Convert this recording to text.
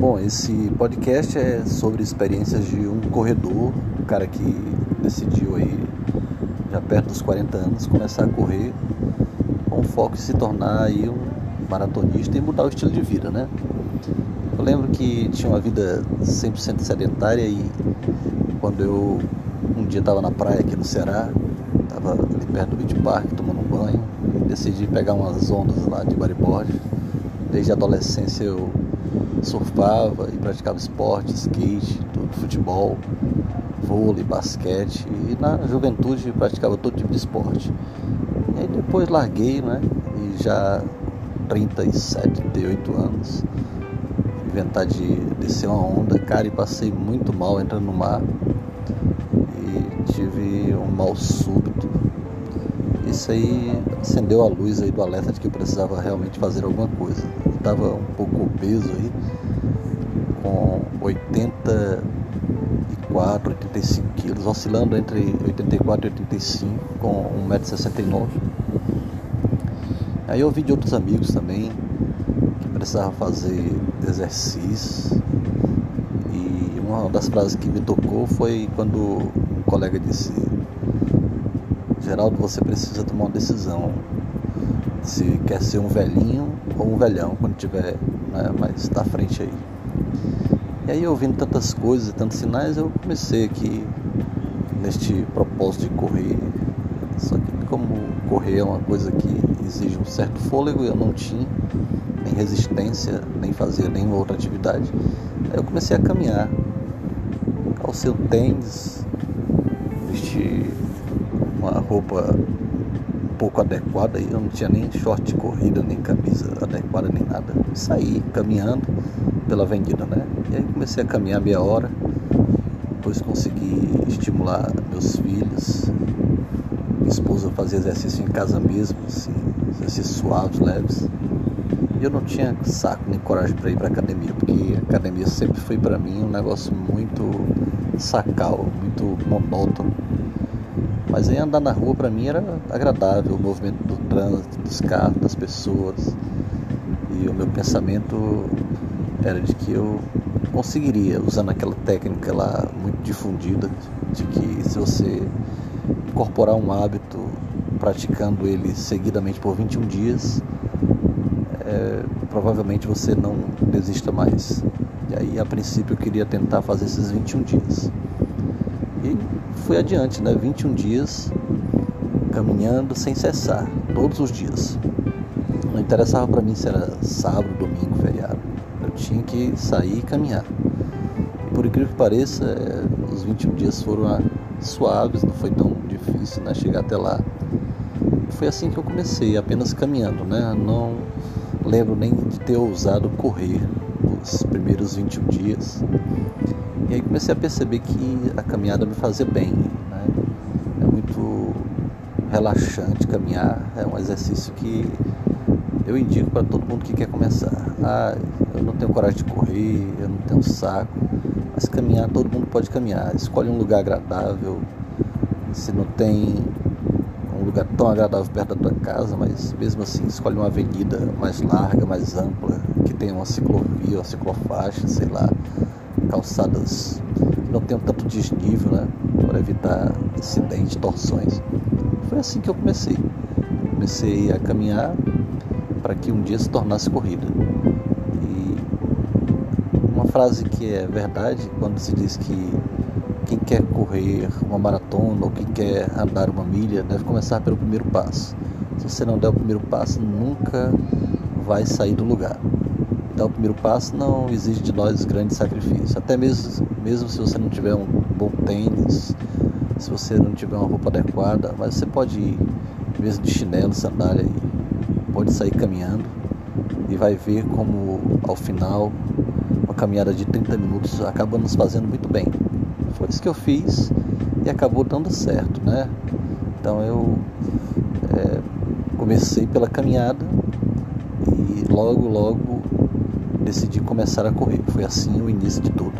Bom, esse podcast é sobre experiências de um corredor, um cara que decidiu aí, já perto dos 40 anos, começar a correr com foco em se tornar aí um maratonista e mudar o estilo de vida, né? Eu lembro que tinha uma vida 100% sedentária e quando eu um dia estava na praia aqui no Ceará, estava ali perto do Beach Park tomando um banho, decidi pegar umas ondas lá de bodyboard. Desde a adolescência eu surfava e praticava esporte, skate, tudo, futebol, vôlei, basquete e na juventude praticava todo tipo de esporte. E aí depois larguei, né? E já 37, 38 anos, inventar de descer uma onda, cara, e passei muito mal entrando no mar e tive um mal súbito. Isso aí acendeu a luz aí do alerta de que eu precisava realmente fazer alguma coisa estava um pouco obeso aí, com 84, 85 quilos, oscilando entre 84 e 85, com 1,69m. Aí eu ouvi de outros amigos também que precisava fazer exercício. E uma das frases que me tocou foi quando um colega disse: Geraldo, você precisa tomar uma decisão se quer ser um velhinho ou um velhão quando tiver né, mais da frente aí. E aí ouvindo tantas coisas e tantos sinais, eu comecei aqui neste propósito de correr. Só que como correr é uma coisa que exige um certo fôlego, eu não tinha nem resistência, nem fazia nenhuma outra atividade. Aí eu comecei a caminhar, calcei o tênis, uma roupa pouco adequada e eu não tinha nem short de corrida, nem camisa adequada, nem nada. Saí caminhando pela avenida, né? E aí comecei a caminhar meia hora, depois consegui estimular meus filhos, minha esposa fazia exercício em casa mesmo, assim, exercícios suaves, leves. E eu não tinha saco nem coragem para ir para academia, porque a academia sempre foi para mim um negócio muito sacal, muito monótono mas aí andar na rua para mim era agradável, o movimento do trânsito, dos carros, das pessoas. E o meu pensamento era de que eu conseguiria, usando aquela técnica lá muito difundida, de que se você incorporar um hábito praticando ele seguidamente por 21 dias, é, provavelmente você não desista mais. E aí, a princípio, eu queria tentar fazer esses 21 dias. E fui adiante, né? 21 dias caminhando sem cessar, todos os dias. Não interessava para mim se era sábado, domingo, feriado. Eu tinha que sair e caminhar. Por incrível que pareça, é, os 21 dias foram suaves, não foi tão difícil né, chegar até lá. Foi assim que eu comecei, apenas caminhando, né? Não lembro nem de ter ousado correr os primeiros 21 dias. E aí comecei a perceber que a caminhada me fazia bem. Né? É muito relaxante caminhar, é um exercício que eu indico para todo mundo que quer começar. Ah, eu não tenho coragem de correr, eu não tenho saco, mas caminhar todo mundo pode caminhar. Escolhe um lugar agradável. Se não tem um lugar tão agradável perto da tua casa, mas mesmo assim escolhe uma avenida mais larga, mais ampla, que tenha uma ciclovia, uma ciclofaixa, sei lá calçadas que não tenham tanto desnível, né? Para evitar acidentes, torções. Foi assim que eu comecei. Comecei a caminhar para que um dia se tornasse corrida. E uma frase que é verdade quando se diz que quem quer correr uma maratona ou quem quer andar uma milha deve começar pelo primeiro passo. Se você não der o primeiro passo, nunca vai sair do lugar dar o primeiro passo não exige de nós grandes sacrifícios. Até mesmo, mesmo se você não tiver um bom tênis, se você não tiver uma roupa adequada, mas você pode ir mesmo de chinelo, sandália, pode sair caminhando e vai ver como ao final uma caminhada de 30 minutos acaba nos fazendo muito bem. Foi isso que eu fiz e acabou dando certo, né? Então eu é, comecei pela caminhada e logo, logo decidi começar a correr. Foi assim o início de tudo.